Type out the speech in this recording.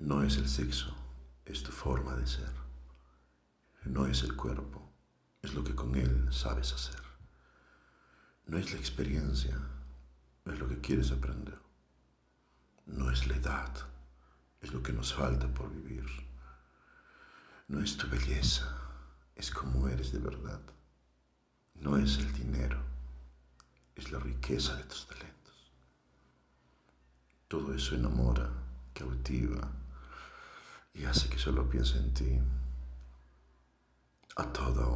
No es el sexo, es tu forma de ser. No es el cuerpo, es lo que con él sabes hacer. No es la experiencia, es lo que quieres aprender. No es la edad, es lo que nos falta por vivir. No es tu belleza, es como eres de verdad. No es el dinero, es la riqueza de tus talentos. Todo eso enamora, cautiva y hace que solo piense en ti a toda.